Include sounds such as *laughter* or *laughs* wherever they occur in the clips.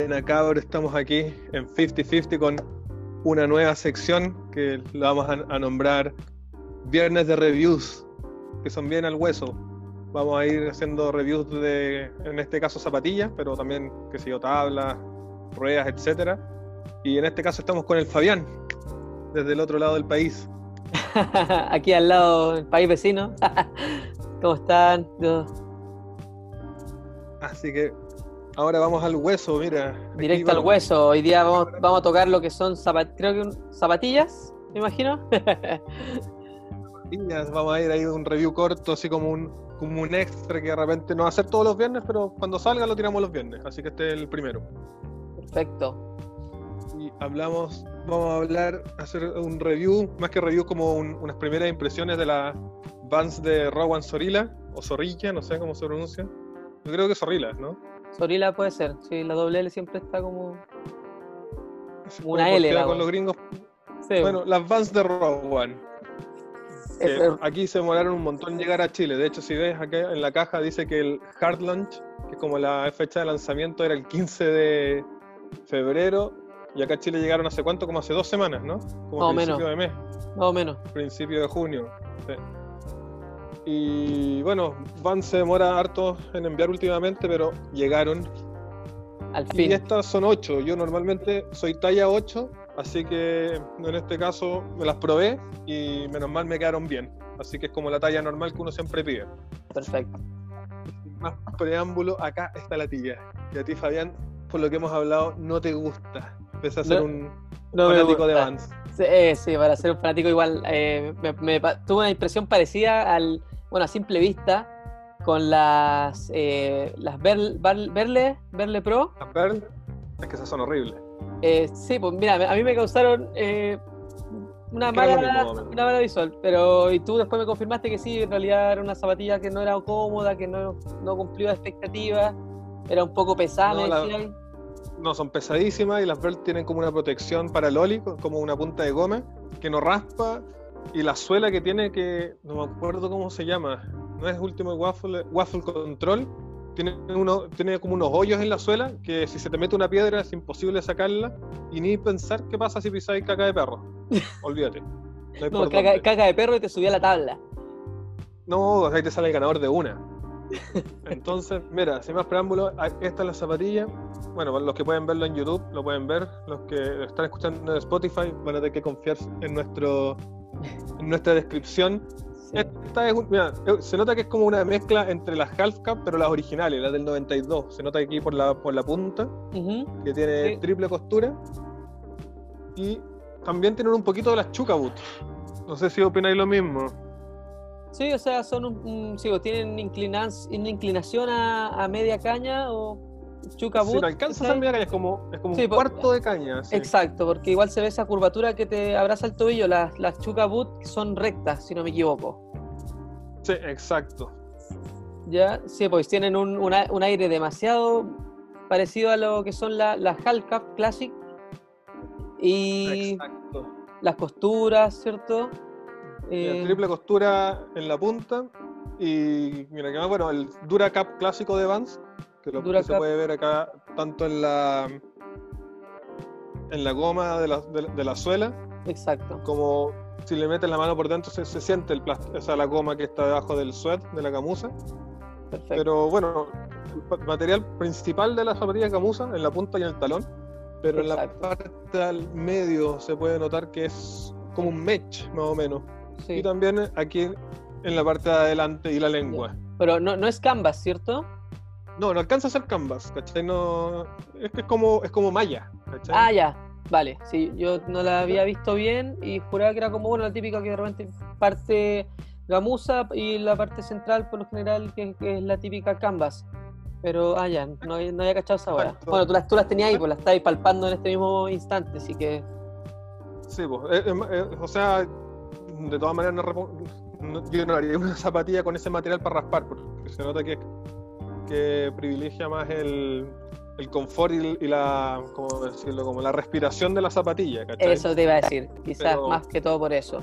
Buena cabros, estamos aquí en 50-50 con una nueva sección que la vamos a, a nombrar Viernes de Reviews, que son bien al hueso. Vamos a ir haciendo reviews de, en este caso, zapatillas, pero también, qué sé yo, tablas, ruedas, etcétera. Y en este caso estamos con el Fabián, desde el otro lado del país. *laughs* Aquí al lado, el país vecino. *laughs* ¿Cómo están? Yo- Así que ahora vamos al hueso, mira. Directo al hueso. Hoy día vamos, vamos a tocar lo que son zapat creo que un- zapatillas, me imagino. zapatillas, Vamos a ir ahí un review corto, así como un, como un extra que de repente no va a hacer todos los viernes, pero cuando salga lo tiramos los viernes. Así que este es el primero. Perfecto. Y hablamos, vamos a hablar, hacer un review, más que review, como un- unas primeras impresiones de las Vans de Rowan Sorilla, o Zorrilla, no sé cómo se pronuncia. Yo creo que Zorrilla, ¿no? Sorila puede ser. Sí, la doble L siempre está como. *laughs* Una como L, la con los gringos. Sí, Bueno, las Vans de es- es- aquí se demoraron un montón en llegar a Chile. De hecho, si ves acá en la caja dice que el hard launch, que es como la fecha de lanzamiento, era el 15 de febrero. Y acá a Chile llegaron hace cuánto, como hace dos semanas, ¿no? Como Más o principio menos. de mes. más o menos. principio de junio. sí. Y bueno, Van se demora harto en enviar últimamente, pero llegaron. Al Y fin. estas son 8. Yo normalmente soy talla 8, así que en este caso me las probé y menos mal me quedaron bien. Así que es como la talla normal que uno siempre pide. Perfecto. Sin más preámbulo, acá está la tilla. Y a ti, Fabián, por lo que hemos hablado, no te gusta. Pese a ser No, un No fanático de. Vans. Sí, eh, sí, para ser un fanático igual, eh, me, me pa- tuve una impresión parecida al, bueno, a simple vista, con las, eh, las Berle, Berle, Berle Pro. Las Pearl, es que esas son horribles. Eh, sí, pues mira, a mí me causaron eh, una, mala, mismo, una mala visual, pero y tú después me confirmaste que sí, en realidad era una zapatilla que no era cómoda, que no, no cumplía expectativas, era un poco pesada, No, me la- decían. No, son pesadísimas y las Belt tienen como una protección para el oli, como una punta de goma que no raspa. Y la suela que tiene que, no me acuerdo cómo se llama, no es Ultimate Waffle, Waffle Control, tiene, uno, tiene como unos hoyos en la suela que si se te mete una piedra es imposible sacarla y ni pensar qué pasa si pisáis caca de perro. *laughs* Olvídate. No, No, caca, caca de perro y te subía a la tabla. No, ahí te sale el ganador de una. *laughs* Entonces, mira, sin más preámbulos, esta es la zapatilla. Bueno, los que pueden verlo en YouTube, lo pueden ver. Los que están escuchando en Spotify van a tener que confiar en, nuestro, en nuestra descripción. Sí. Esta es un- mira, eh, se nota que es como una mezcla entre las Half Cup, pero las originales, las del 92. Se nota aquí por la, por la punta, que tiene Sí. triple costura. Y también tienen un poquito de las Chuka Boot. No sé si opináis lo mismo. Sí, o sea, son un, un- sí, o tienen inclinas- una inclinación a, a media caña o chuca Si boot, no alcanza a es como, es como Sí, un cuarto de caña. sí. Exacto, porque igual se ve esa curvatura que te abraza el tobillo. Las, las chuca boot son rectas, si no me equivoco. Sí, exacto. Ya, sí, pues tienen un, un a- un aire demasiado parecido a lo que son la- las Half Cup Classic y Exacto. las costuras, ¿cierto? Eh, triple costura en la punta. Y mira, que más bueno, el Dura Cap clásico de Vans, que lo que se puede ver acá tanto en la en la goma de la, de, de la suela, exacto. como si le metes la mano por dentro se, se siente el plástico, o sea, la goma que está debajo del sweat, de la camusa. Perfecto. Pero bueno, el material principal de la zapatilla camusa, en la punta y en el talón. Pero en la parte al medio se puede notar que es como un mesh, más o menos. sí. Y también aquí en la parte de adelante y la lengua. Pero no, no es canvas, ¿cierto? No, no alcanza a ser canvas, ¿cachai? No, es que es como, es como malla, ¿cachai? Ah, ya. Vale, sí, yo no la había visto bien y juraba que era como, bueno, la típica que de repente parte gamuza y la parte central, por lo general, que, que es la típica canvas. Pero, ah, ya, no, había- no había cachado esa hora. Bueno, tú las, tú las tenías ahí, pues las estabas palpando en este mismo instante, así que. Sí, pues, eh, eh, eh, o sea, de todas maneras no no- yo no haría una zapatilla con ese material para raspar, porque se nota que, que privilegia más el, el confort y, y la, ¿cómo decirlo? Como la respiración de la zapatilla, ¿cachai? Eso te iba a decir, quizás Pero- más que todo por eso.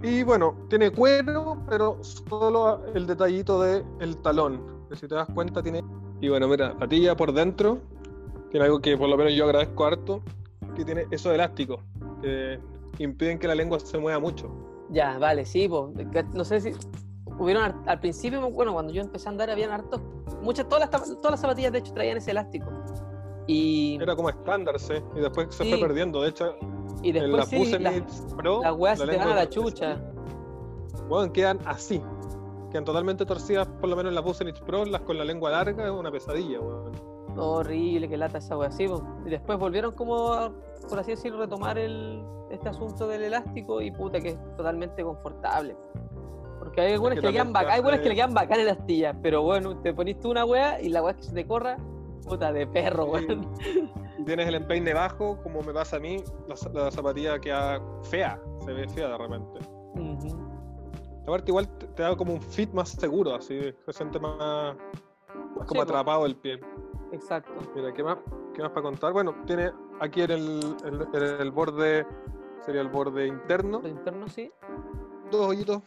Y bueno, tiene cuero, pero solo el detallito del el talón. Que si te das cuenta tiene... Y bueno, mira, patilla por dentro, tiene algo que por lo menos yo agradezco harto, que tiene esos elásticos, que impiden que la lengua se mueva mucho. Ya, vale, sí, pues, no sé si hubieron al, principio, bueno, cuando yo empecé a andar habían hartos, muchas, todas las, todas las zapatillas de hecho traían ese elástico. Y, Era como estándar, sí, y después se Sí. fue perdiendo. De hecho, y en la después sí, Pusenitz Pro, las weas se te van a la chucha. Bueno, quedan así. Quedan totalmente torcidas, por lo menos en la Pusenitz Pro, las con la lengua larga, es una pesadilla, weón. Horrible, que lata esa wea, sí. Y después volvieron como, a, por así decirlo, retomar el, este asunto del elástico y puta que es totalmente confortable. Porque hay algunas que que, le quedan bacán, hay que le quedan bacán en las astillas, pero bueno, te ponís tú una wea y la wea que se te corra, puta de perro, Sí. weón. *laughs* Tienes el empeine bajo, como me pasa a mí, la, la zapatilla queda fea, se ve fea de repente. Aparte, igual te, te da como un fit más seguro, así se siente más, como atrapado el pie. Exacto. Mira, ¿qué más, qué más para contar? Bueno, tiene aquí en el, el- en el borde, sería el borde interno, Lo interno sí. dos hoyitos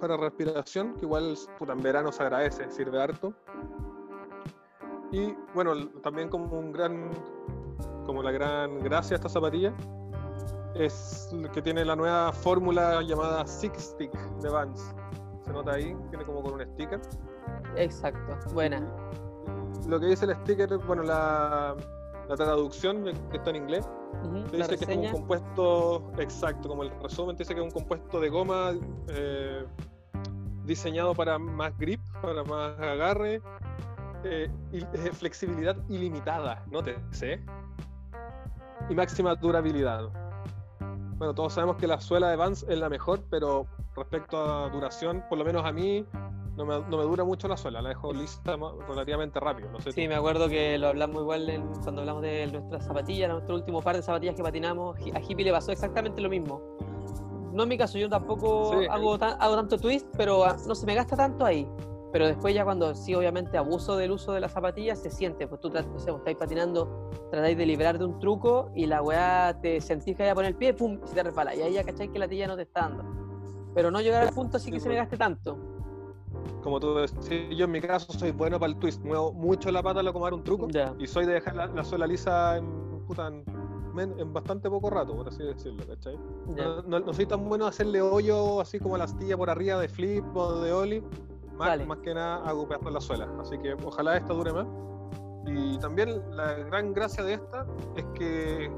para respiración, que igual puta, en verano se agradece, sirve harto. Y bueno, también como un gran, como la gran gracia de esta zapatilla, es que tiene la nueva fórmula llamada Six Stick de Vans. Se nota ahí, tiene como con un sticker. Exacto. Buena. Lo que dice el sticker, bueno, la, la traducción, que está en inglés, te La dice que es como un compuesto exacto, como el resumen te dice que es un compuesto de goma eh, diseñado para más grip, para más agarre, eh, y eh, flexibilidad ilimitada, no te sé, y máxima durabilidad. Bueno, todos sabemos que la suela de Vans es la mejor, pero respecto a duración, por lo menos a mí, no me, no me dura mucho la suela, la dejo lista relativamente rápido. No sé Sí, tú. me acuerdo que lo hablamos igual en- cuando hablamos de nuestras zapatillas, nuestro último par de zapatillas que patinamos. A Hippie le pasó exactamente lo mismo. No en mi caso, yo tampoco Sí. hago, tan- hago tanto twist, pero ah, no se me gasta tanto ahí. Pero después ya cuando sí, obviamente, abuso del uso de las zapatillas, se siente. Pues tú, no sé, vos estáis patinando, tratáis de liberar de un truco y la weá te sentís que vaya a poner el pie, pum, y se te resbala. Y ahí ya cacháis que la tilla no te está dando. Pero no llegar al punto así Sí, que se me pues. gaste tanto. Como tú decís, yo en mi caso soy bueno para el twist, muevo mucho la pata al acomodar un truco. Ya. Y soy de dejar la, la suela lisa en, puta, en, men- en bastante poco rato, por así decirlo, ¿cachai? No, no- no soy tan bueno hacerle hoyo así como la astilla por arriba de flip o de ollie. Más, más que nada en la suela. Así que ojalá esta dure más. Y también la gran gracia de esta es que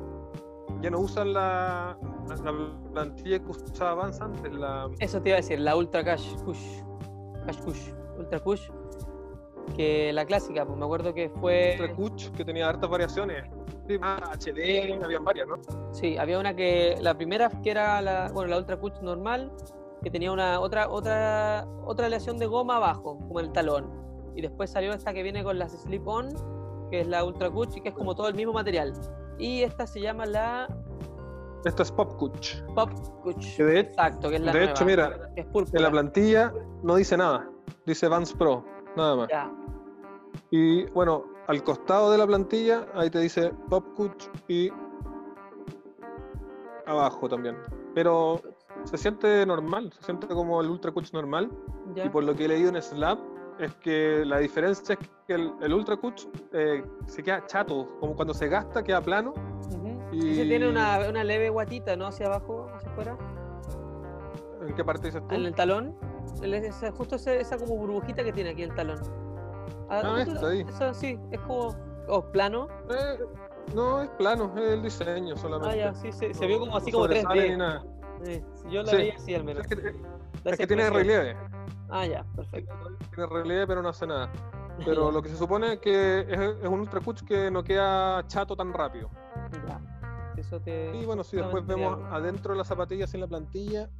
ya no usan la, la, la plantilla que usaba Vans antes, la, Eso te iba a decir, la Ultra Cash Kush. Cash Kush. Ultra Kush. Que la clásica, pues me acuerdo que fue. Ultra Kuch, que tenía hartas variaciones. Ah, HD, habían varias, ¿no? Sí, había una que. La primera que era la. Bueno, la Ultra Kush normal. Que tenía una otra, otra, otra aleación de goma abajo, como el talón. Y después salió esta que viene con las slip on, que es la Ultra y que es como todo el mismo material. Y esta se llama la Esta es Pop Kuch. Pop. Que de- Exacto, que es la de nueva, hecho, mira, es. En la plantilla no dice nada. Dice Vans Pro, nada más. Ya. Y bueno, al costado de la plantilla, ahí te dice Pop Kuch y abajo también. Pero se siente normal, se siente como el Ultra Kuch normal. ya. Y por lo que he leído en Slab, es que la diferencia es que el, el Ultra Kuch eh, se queda chato, como cuando se gasta queda plano. Y- Ese tiene una, una leve guatita, ¿no? Hacia abajo, hacia afuera. ¿En qué parte dices tú? En el talón. El- ese- justo ese- esa como burbujita que tiene aquí el talón. Ah, justo- esta ahí. Eso sí, es como. Oh, plano. Eh, no, es plano, es el diseño solamente. Ah, ya, sí, se, se No- vio como así no como sobresale ni 3D. nada. Yo la Sí. veía así al menos. Es que, es tiene relieve. Ah, ya, perfecto. Tiene relieve, pero no hace nada. *laughs* Pero lo que se supone es que es, es un Ultra Kuch que no queda chato tan rápido. Ya. Eso te. Y bueno, si después vemos adentro de la zapatilla sin la plantilla,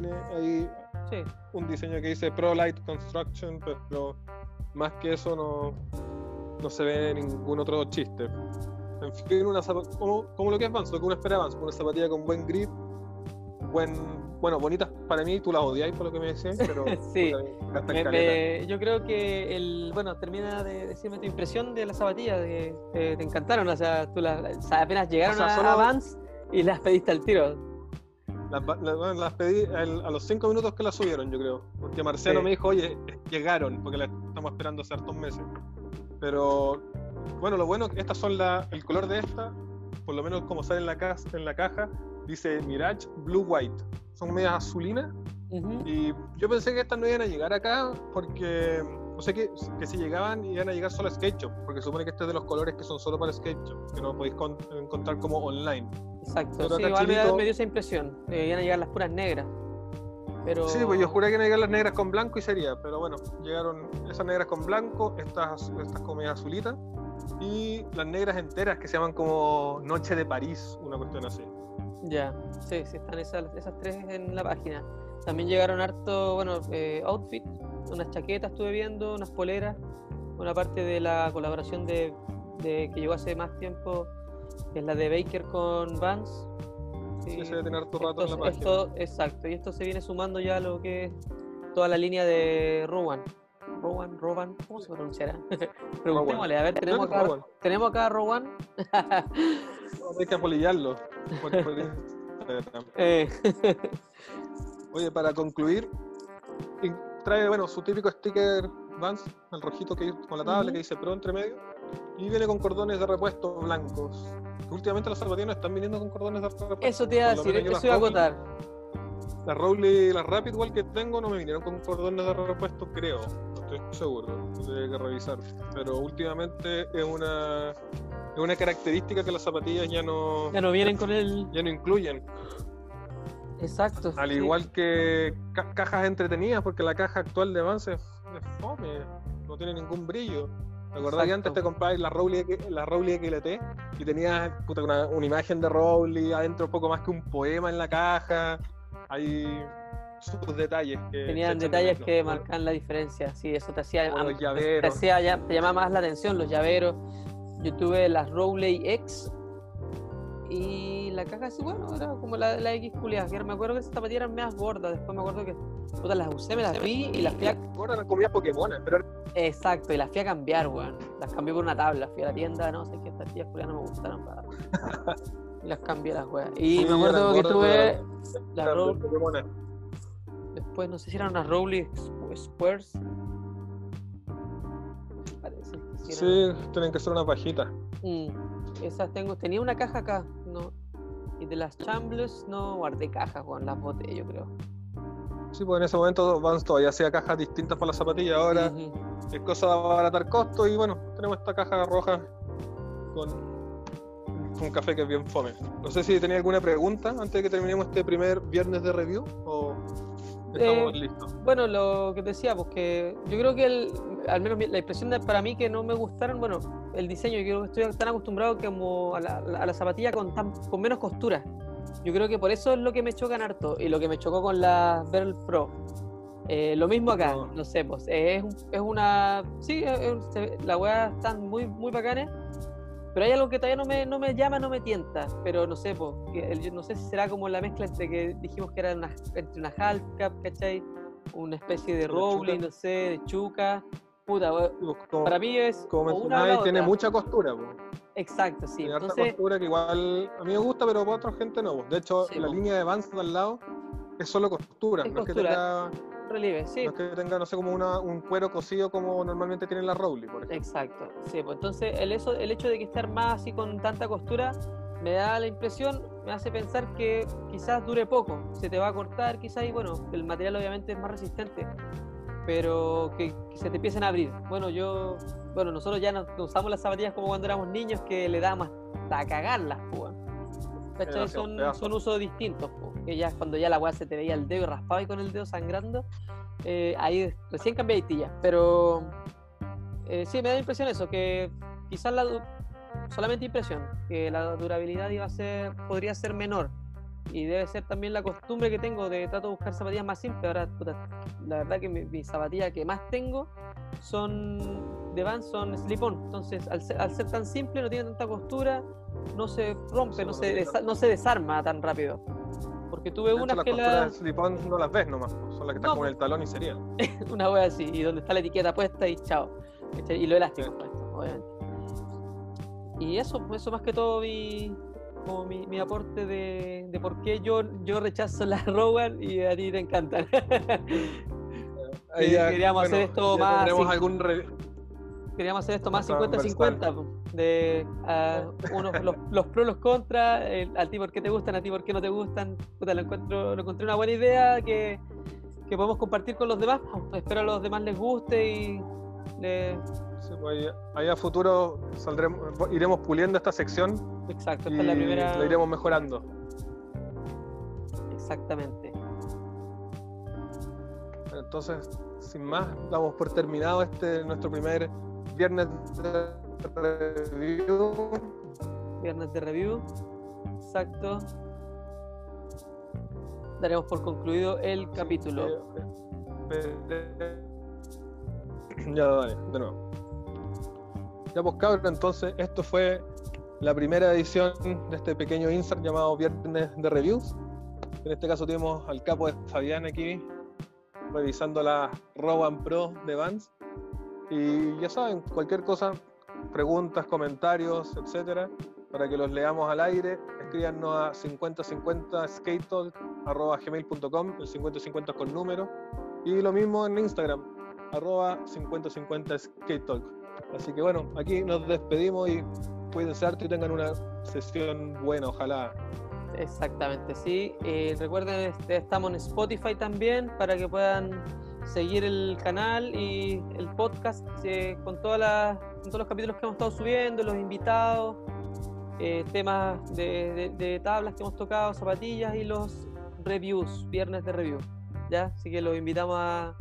tiene ahí Sí, un diseño que dice Pro Light Construction, pero más que eso no, no se ve ningún otro chiste. En fin, una como, como lo que es Vans, lo que uno espera Vans, una zapatilla con buen grip, buen, bueno, bonitas para mí, tú las odiáis por lo que me decías, pero *laughs* Sí. puta, gastan Me- caleta. me- yo creo que el bueno termina de decirme tu impresión de las zapatillas de, eh, te encantaron o sea tú las apenas llegaron O sea, a, solo- a Vans y las pediste al tiro Las, las- pedí al- a los cinco minutos que las subieron, yo creo. Porque Marciano Sí. me dijo, oye, llegaron, porque las estamos esperando hace hartos meses. Pero bueno, lo bueno, estas son la, el color de esta, por lo menos como sale en la, caja, en la caja, dice Mirage Blue White. Son medias azulinas. Y yo pensé que estas no iban a llegar acá porque no sé que, que si llegaban iban a llegar solo a SketchUp, porque supone que este es de los colores que son solo para SketchUp, que no podéis encontrar como online. Exacto, sí, igual me, dio esa impresión, que iban a llegar las puras negras. Pero... Sí, pues yo juré que iban a llegar las negras con blanco y sería, pero bueno, llegaron esas negras con blanco, estas, estas comidas azulitas, y las negras enteras que se llaman como Noche de París, una cuestión así. Ya, sí, sí, están esas, esas tres en la página. También llegaron harto, bueno, eh, outfit, unas chaquetas estuve viendo, unas poleras, una parte de la colaboración de, que llegó hace más tiempo, que es la de Baker con Vans. Sí, se debe tener harto rato en la página. exacto, y esto se viene sumando ya a lo que es toda la línea de Rowan. Rowan, Rowan, ¿cómo se pronunciará? *laughs* Preguntémosle, a ver, tenemos acá, tenemos acá a Rowan. hay que apolillarlo. *laughs* eh. *laughs* Oye, para concluir, trae bueno, su típico sticker Vans, el rojito que con la tabla que dice Pro entre medio, y viene con cordones de repuesto blancos. últimamente los zapatillas están viniendo con cordones de repuesto. Eso te iba a decir, eso iba a agotar. La Rowley y la Rapid igual que tengo no me vinieron con cordones de repuesto, creo. No estoy seguro, tendría que revisar. Pero últimamente es una, es una característica que las zapatillas ya no... Ya no vienen con el... Ya no incluyen. Exacto. Al igual que cajas entretenidas, porque la caja actual de Vance es, fome, no tiene ningún brillo. ¿Te acordás que antes te comprabas la Rowley, la Rowley XLT y tenías una, imagen de Rowley, adentro un poco más que un poema en la caja? Hay sus detalles que. Tenían detalles que marcan la diferencia, sí, eso te hacía. Te, hacía, te llamaba más la atención, los llaveros. Yo tuve las Rowley X y la caja así, bueno, era como la, la X culiada. Me acuerdo que esas zapatillas eran más gordas. Después me acuerdo que puta, las usé, me las vi y las fui a. Gordas las comía Pokémon, pero. Exacto, y las fui a cambiar, weón. Las cambié por una tabla. Fui a la tienda, no sé qué, estas tías culiadas no me gustaron para. y las cambié las weas. Y me acuerdo que tuve. Las Rowley. Después, no sé si eran unas Rowley Squares. Parece. Sí, tienen que ser una pajita. Mm, esas tengo. Tenía una caja acá. Y de las Chambles no guardé cajas, con las boté, yo creo. Sí, pues en ese momento Vans todavía hacía cajas distintas para las zapatillas, ahora es cosa de abaratar costos y bueno, tenemos esta caja roja con un café que es bien fome. No sé si tenía alguna pregunta antes de que terminemos este primer viernes de review o estamos eh, listos. Bueno, lo que decía, pues que yo creo que el, al menos la impresión de, para mí que no me gustaron, bueno, el diseño, yo estoy tan acostumbrado como a la, a la zapatilla con, con menos costura. Yo creo que por eso es lo que me chocan harto y lo que me chocó con la Verl Pro. Eh, lo mismo acá, no, sé, pues es, es una. Sí, la weá están muy, muy bacanes, pero hay algo que todavía no me, no me llama, no me tienta. Pero no sé, pues, no sé si será como la mezcla entre que dijimos que era una, entre una half cap, ¿cachai? Una especie de Rowling, no sé, de chuca. Puta, para mí es. Como tiene mucha costura. Exacto, sí. Tiene Entonces, costura que igual a mí me gusta, pero para otra gente no. De hecho, la línea de Vans de al lado es solo costura. no es que tenga. Relieve, sí. No es que tenga, no sé, como una, un cuero cosido como normalmente tiene la Rowley, por ejemplo. Exacto, sí. Pues entonces, el, eso, el hecho de que esté armada así con tanta costura me da la impresión, me hace pensar que quizás dure poco, se te va a cortar quizás y bueno, el material obviamente es más resistente, pero que, se te empiecen a abrir. Bueno, yo, bueno, nosotros ya no usamos las zapatillas como cuando éramos niños que le dábamos hasta cagarlas, pues. Son, son usos distintos, que ya cuando ya la weá se te veía el dedo y raspaba y con el dedo sangrando, eh, ahí recién cambié pero eh, sí, me da la impresión eso, que quizás la, solamente impresión, que la durabilidad iba a ser, podría ser menor y debe ser también la costumbre que tengo de trato de buscar zapatillas más simples. Ahora, la verdad que mis mi zapatillas que más tengo son de Vans, son slip-on. Entonces, al ser, tan simple, no tiene tanta costura, no se rompe, no, se, no se desarma tan rápido. Porque tuve unas que las slip-on no las ves nomás, son las que están con el talón y sería. *laughs* una wea así, y donde está la etiqueta puesta y chao. Y lo elástico puesto, obviamente. Y eso, eso más que todo vi como mi, aporte de, de, por qué yo, yo rechazo la *laughs* Rowan y a ti te encantan. *laughs* queríamos hacer esto más. Algún queríamos hacer esto más 50-50, de *laughs* unos, los, los pros, los contras, a ti por qué te gustan, a ti por qué no te gustan. lo, encuentro, lo encontré una buena idea que, que podemos compartir con los demás. Espero a los demás les guste y le... Pues, ahí, a futuro saldremos, iremos puliendo esta sección. Exacto, esta es la primera. Lo iremos mejorando. Exactamente. Entonces, sin más, damos por terminado este nuestro primer viernes de review. Viernes de review. Exacto. Daremos por concluido el capítulo. *clears throat* Ya, dale, de nuevo. Ya, pues cabrón, entonces esto fue la primera edición de este pequeño insert llamado Viernes de Reviews. En este caso tenemos al capo de Fabián aquí revisando la Rowan Pro de Vans. Y ya saben, cualquier cosa, preguntas, comentarios, etcétera, para que los leamos al aire, escríbanos a 5050skatetalk.gmail.com, el 5050 con número, y lo mismo en Instagram, arroba 5050skatetalk. Así que bueno, aquí nos despedimos y cuídense harto y tengan una sesión buena, ojalá. Exactamente, sí. Eh, recuerden, este, estamos en Spotify también para que puedan seguir el canal y el podcast eh, con, todas las, todos los capítulos que hemos estado subiendo, los invitados, eh, temas de, tablas que hemos tocado, zapatillas y los reviews, viernes de review. ¿ya? Así que los invitamos a,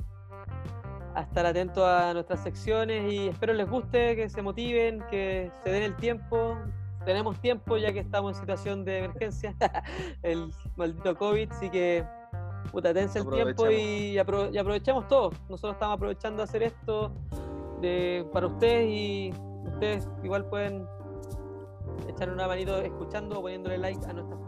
a estar atentos a nuestras secciones y espero les guste, que se motiven, que se den el tiempo tenemos tiempo ya que estamos en situación de emergencia, *laughs* el maldito COVID, así que puta, tense el tiempo y, aprovechamos todo. Nosotros estamos aprovechando de hacer esto de, para ustedes y ustedes igual pueden echar una manito escuchando o poniéndole like a nuestras.